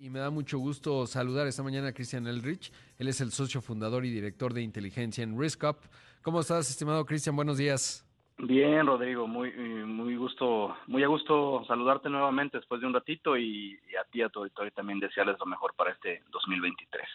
Y me da mucho gusto saludar esta mañana a Cristian Elrich. Él es el socio fundador y director de inteligencia en RiskUp. ¿Cómo estás, estimado Cristian? Buenos días. Bien, Rodrigo, muy muy gusto, muy a gusto saludarte nuevamente después de un ratito y, a ti a tu auditorio también desearles lo mejor para este 2023.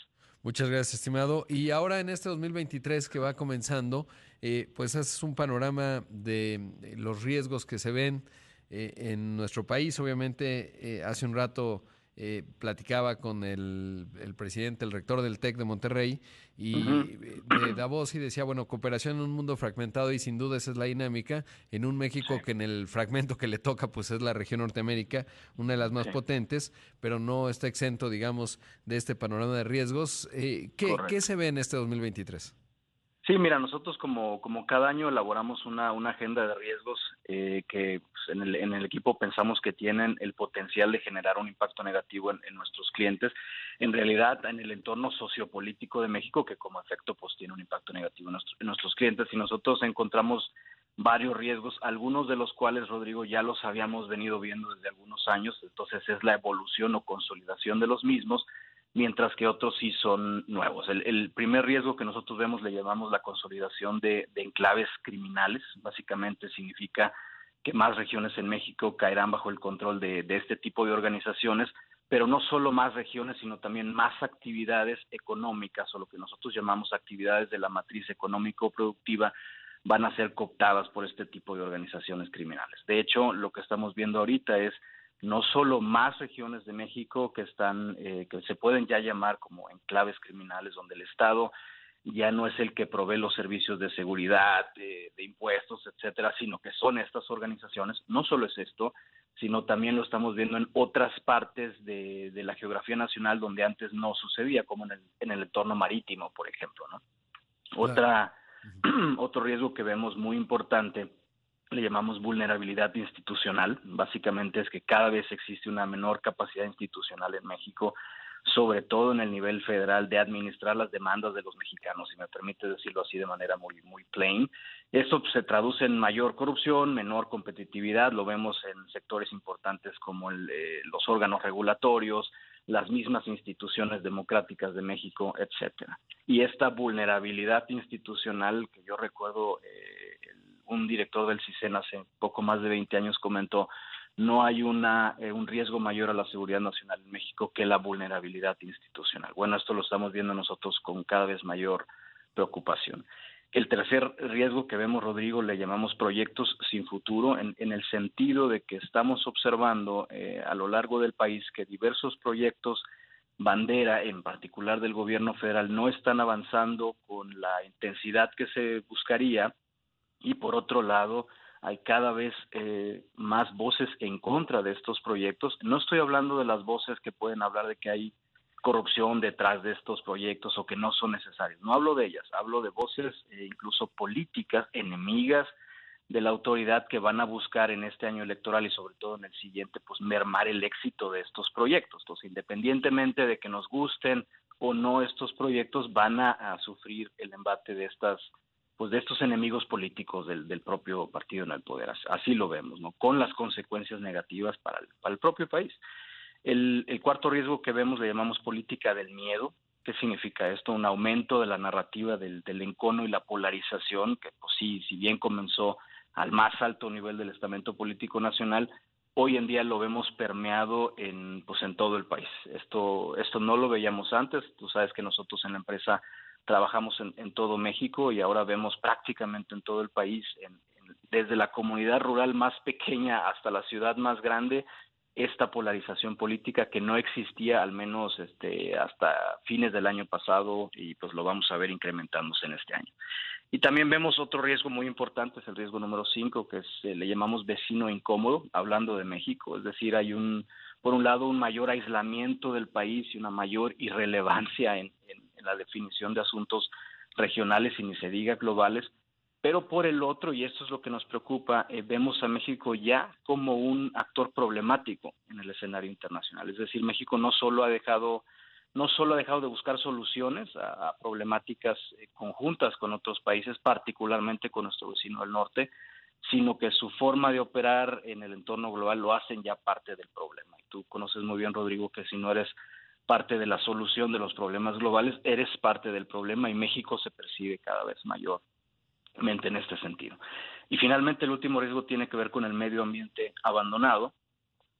Muchas gracias, estimado. Y ahora en este 2023 que va comenzando, eh, pues haces un panorama de los riesgos que se ven eh, en nuestro país. Obviamente, eh, hace un rato eh, platicaba con el, presidente, el rector del TEC de Monterrey, y de Davos y decía, bueno, cooperación en un mundo fragmentado y sin duda esa es la dinámica, en un México que en el fragmento que le toca pues es la región Norteamérica, una de las más potentes, pero no está exento, digamos, de este panorama de riesgos. Eh, ¿qué, ¿Qué se ve en este 2023? Sí, mira, nosotros como, como cada año elaboramos una, una agenda de riesgos eh, que pues, en, el, en el equipo pensamos que tienen el potencial de generar un impacto negativo en, nuestros clientes. En realidad, en el entorno sociopolítico de México, que como efecto pues tiene un impacto negativo en, en nuestros clientes. Y nosotros encontramos varios riesgos, algunos de los cuales, Rodrigo, ya los habíamos venido viendo desde algunos años. Entonces es la evolución o consolidación de los mismos mientras que otros sí son nuevos. El, primer riesgo que nosotros vemos le llamamos la consolidación de, enclaves criminales. Básicamente significa que más regiones en México caerán bajo el control de, este tipo de organizaciones, pero no solo más regiones, sino también más actividades económicas o lo que nosotros llamamos actividades de la matriz económico-productiva van a ser cooptadas por este tipo de organizaciones criminales. De hecho, lo que estamos viendo ahorita es no solo más regiones de México que están eh, que se pueden ya llamar como enclaves criminales donde el Estado ya no es el que provee los servicios de seguridad, de, impuestos, etcétera, sino que son estas organizaciones. No solo es esto, sino también lo estamos viendo en otras partes de, la geografía nacional donde antes no sucedía, como en el, en el entorno marítimo, por ejemplo. ¿no? Otra, otro riesgo que vemos muy importante le llamamos vulnerabilidad institucional. Básicamente es que cada vez existe una menor capacidad institucional en México, sobre todo en el nivel federal, de administrar las demandas de los mexicanos, si me permite decirlo así de manera muy, muy plain. Esto se traduce en mayor corrupción, menor competitividad, lo vemos en sectores importantes como eh, los órganos regulatorios, las mismas instituciones democráticas de México, etcétera. Y esta vulnerabilidad institucional que yo recuerdo eh, un director del CISEN hace poco más de 20 años comentó, no hay una, eh, un riesgo mayor a la seguridad nacional en México que la vulnerabilidad institucional. Bueno, esto lo estamos viendo nosotros con cada vez mayor preocupación. El tercer riesgo que vemos, Rodrigo, le llamamos proyectos sin futuro, en, el sentido de que estamos observando eh, a lo largo del país que diversos proyectos bandera, en particular del gobierno federal, no están avanzando con la intensidad que se buscaría y por otro lado hay cada vez eh, más voces en contra de estos proyectos. No estoy hablando de las voces que pueden hablar de que hay corrupción detrás de estos proyectos o que no son necesarios. No hablo de ellas, hablo de voces eh, incluso políticas, enemigas de la autoridad que van a buscar en este año electoral y sobre todo en el siguiente, pues mermar el éxito de estos proyectos. Entonces, independientemente de que nos gusten o no estos proyectos, van a sufrir el embate de estas pues de estos enemigos políticos del, del, propio partido en el poder. Así lo vemos, ¿no? Con las consecuencias negativas para el, para el propio país. El, el, cuarto riesgo que vemos le llamamos política del miedo. ¿Qué significa esto? Un aumento de la narrativa del, del encono y la polarización, que pues sí, si bien comenzó al más alto nivel del estamento político nacional, hoy en día lo vemos permeado en pues en todo el país. Esto esto no lo veíamos antes. Tú sabes que nosotros en la empresa trabajamos en, todo México y ahora vemos prácticamente en todo el país, desde la comunidad rural más pequeña hasta la ciudad más grande, esta polarización política que no existía al menos este, hasta fines del año pasado y pues lo vamos a ver incrementándose en este año. Y también vemos otro riesgo muy importante, es el riesgo número 5, que le llamamos vecino incómodo, hablando de México, es decir, hay un, por un lado, un mayor aislamiento del país y una mayor irrelevancia en, la definición de asuntos regionales y ni se diga globales, pero por el otro, y esto es lo que nos preocupa, eh, vemos a México ya como un actor problemático en el escenario internacional. Es decir, México no solo ha dejado, no solo ha dejado de buscar soluciones a, problemáticas eh, conjuntas con otros países, particularmente con nuestro vecino del norte, sino que su forma de operar en el entorno global lo hacen ya parte del problema. Y tú conoces muy bien, Rodrigo, que si no eres parte de la solución de los problemas globales, eres parte del problema y México se percibe cada vez mayormente en este sentido. Y finalmente el último riesgo tiene que ver con el medio ambiente abandonado.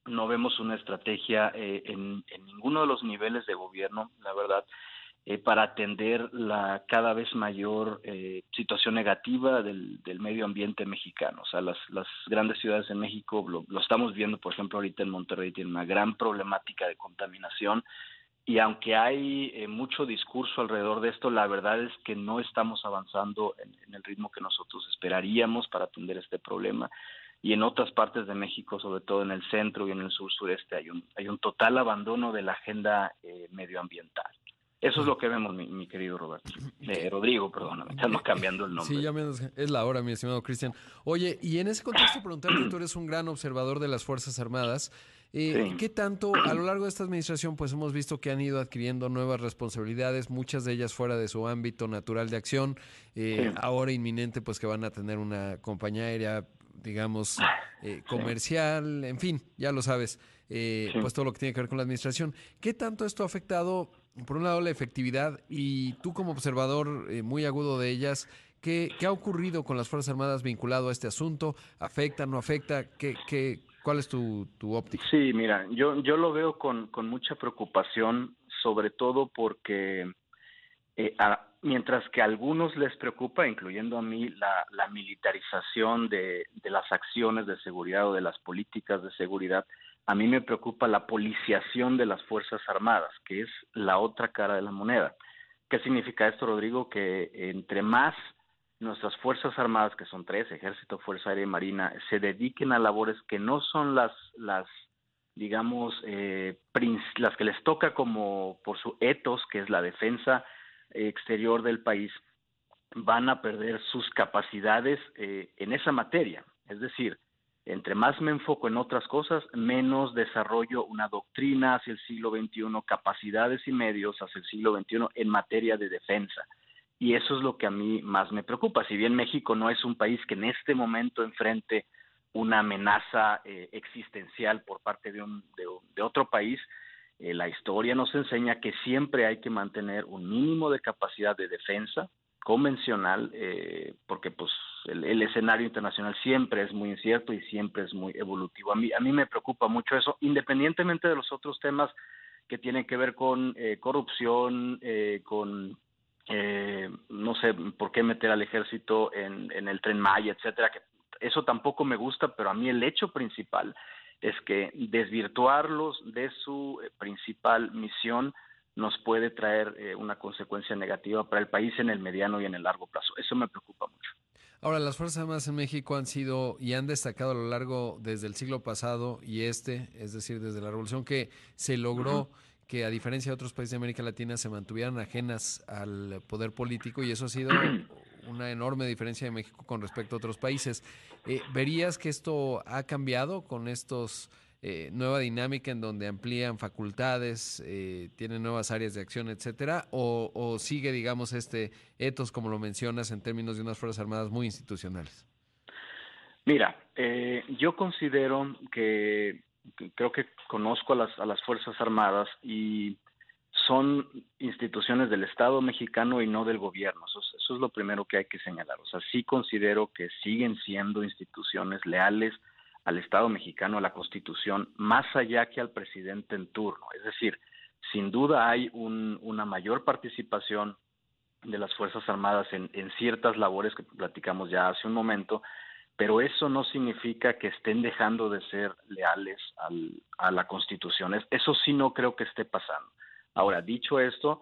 No vemos una estrategia eh, en, ninguno de los niveles de gobierno, la verdad, eh, para atender la cada vez mayor eh, situación negativa del, medio ambiente mexicano. O sea, las, las grandes ciudades de México, lo, lo, estamos viendo, por ejemplo, ahorita en Monterrey, tiene una gran problemática de contaminación y aunque hay eh, mucho discurso alrededor de esto, la verdad es que no estamos avanzando en, el ritmo que nosotros esperaríamos para atender este problema. Y en otras partes de México, sobre todo en el centro y en el sur sureste, hay un, hay un total abandono de la agenda eh, medioambiental. Eso es lo que vemos, mi, querido Roberto. Eh, Rodrigo, perdóname, estamos cambiando el nombre. Sí, ya es la hora, mi estimado Cristian. Oye, y en ese contexto preguntarte, tú eres un gran observador de las Fuerzas Armadas. Eh, ¿Qué tanto a lo largo de esta administración pues hemos visto que han ido adquiriendo nuevas responsabilidades, muchas de ellas fuera de su ámbito natural de acción, eh, ahora inminente pues que van a tener una compañía aérea digamos eh, comercial, en fin, ya lo sabes, pues todo lo que tiene que ver con la administración. ¿Qué tanto esto ha afectado, por un lado, la efectividad y tú como observador muy agudo de ellas, ¿Qué, ¿Qué, ha ocurrido con las Fuerzas Armadas vinculado a este asunto? ¿Afecta, no afecta? ¿Qué, qué, ¿Cuál es tu, tu óptica? Sí, mira, yo, yo lo veo con, con mucha preocupación, sobre todo porque eh, mientras que a algunos les preocupa, incluyendo a mí, la, militarización de, de, las acciones de seguridad o de las políticas de seguridad, a mí me preocupa la policiación de las Fuerzas Armadas, que es la otra cara de la moneda. ¿Qué significa esto, Rodrigo? Que entre más nuestras Fuerzas Armadas, que son tres, Ejército, Fuerza Aérea y Marina, se dediquen a labores que no son las, las digamos, eh, las que les toca como por su etos, que es la defensa exterior del país, van a perder sus capacidades eh, en esa materia. Es decir, entre más me enfoco en otras cosas, menos desarrollo una doctrina hacia el siglo XXI, capacidades y medios hacia el siglo XXI en materia de defensa. Y eso es lo que a mí más me preocupa. Si bien México no es un país que en este momento enfrente una amenaza eh, existencial por parte de, un, de, otro país, eh, la historia nos enseña que siempre hay que mantener un mínimo de capacidad de defensa convencional, eh, porque pues el, el, escenario internacional siempre es muy incierto y siempre es muy evolutivo. A mí, a mí me preocupa mucho eso, independientemente de los otros temas que tienen que ver con corrupción, con eh, no sé por qué meter al ejército en, en el tren Maya, etcétera, que eso tampoco me gusta, pero a mí el hecho principal es que desvirtuarlos de su eh, principal misión nos puede traer eh, una consecuencia negativa para el país en el mediano y en el largo plazo. Eso me preocupa mucho. Ahora, las Fuerzas Armadas en México han sido y han destacado a lo largo desde el siglo pasado y este, es decir, desde la revolución que se logró que a diferencia de otros países de América Latina se mantuvieran ajenas al poder político y eso ha sido una enorme diferencia de México con respecto a otros países. Eh, ¿Verías que esto ha cambiado con estos eh, nueva dinámica en donde amplían facultades, eh, tienen nuevas áreas de acción, etcétera? O, o, sigue, digamos, este etos, como lo mencionas, en términos de unas Fuerzas Armadas muy institucionales? Mira, yo considero que creo que conozco a las, a las Fuerzas Armadas y son instituciones del Estado mexicano y no del gobierno. Eso, eso, es lo primero que hay que señalar. O sea, sí considero que siguen siendo instituciones leales al Estado mexicano, a la Constitución, más allá que al presidente en turno. Es decir, sin duda hay un, una mayor participación de las Fuerzas Armadas en, en ciertas labores que platicamos ya hace un momento, pero eso no significa que estén dejando de ser leales al, a la Constitución. Eso sí no creo que esté pasando. Ahora, dicho esto,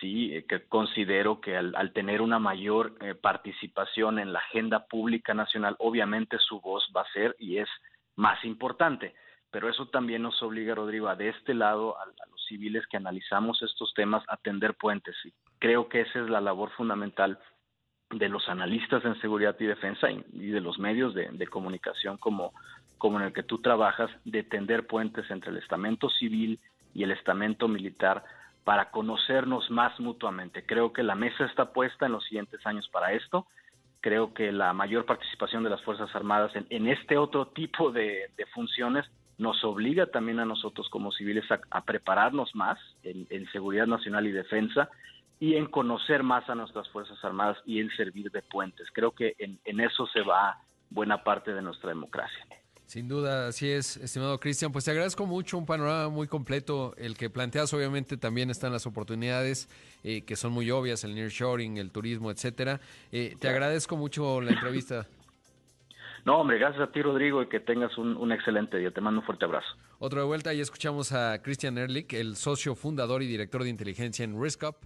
sí eh, que considero que al, tener una mayor eh, participación en la agenda pública nacional, obviamente su voz va a ser y es más importante. Pero eso también nos obliga, Rodrigo, a de este lado, a, a los civiles que analizamos estos temas, a tender puentes. Y creo que esa es la labor fundamental de los analistas en seguridad y defensa y, de los medios de, comunicación como, como en el que tú trabajas, de tender puentes entre el estamento civil y el estamento militar para conocernos más mutuamente. Creo que la mesa está puesta en los siguientes años para esto. Creo que la mayor participación de las Fuerzas Armadas en, este otro tipo de, funciones nos obliga también a nosotros como civiles a, prepararnos más en, seguridad nacional y defensa y en conocer más a nuestras Fuerzas Armadas y en servir de puentes. Creo que en eso se va buena parte de nuestra democracia. Sin duda, así es, estimado Cristian. Pues te agradezco mucho, un panorama muy completo. El que planteas, obviamente, también están las oportunidades eh, que son muy obvias, el nearshoring, el turismo, etcétera. Eh, te agradezco mucho la entrevista. No, hombre, gracias a ti, Rodrigo, y que tengas un, excelente día. Te mando un fuerte abrazo. Otro de vuelta, y escuchamos a Christian Ehrlich, el socio fundador y director de inteligencia en RiskUp.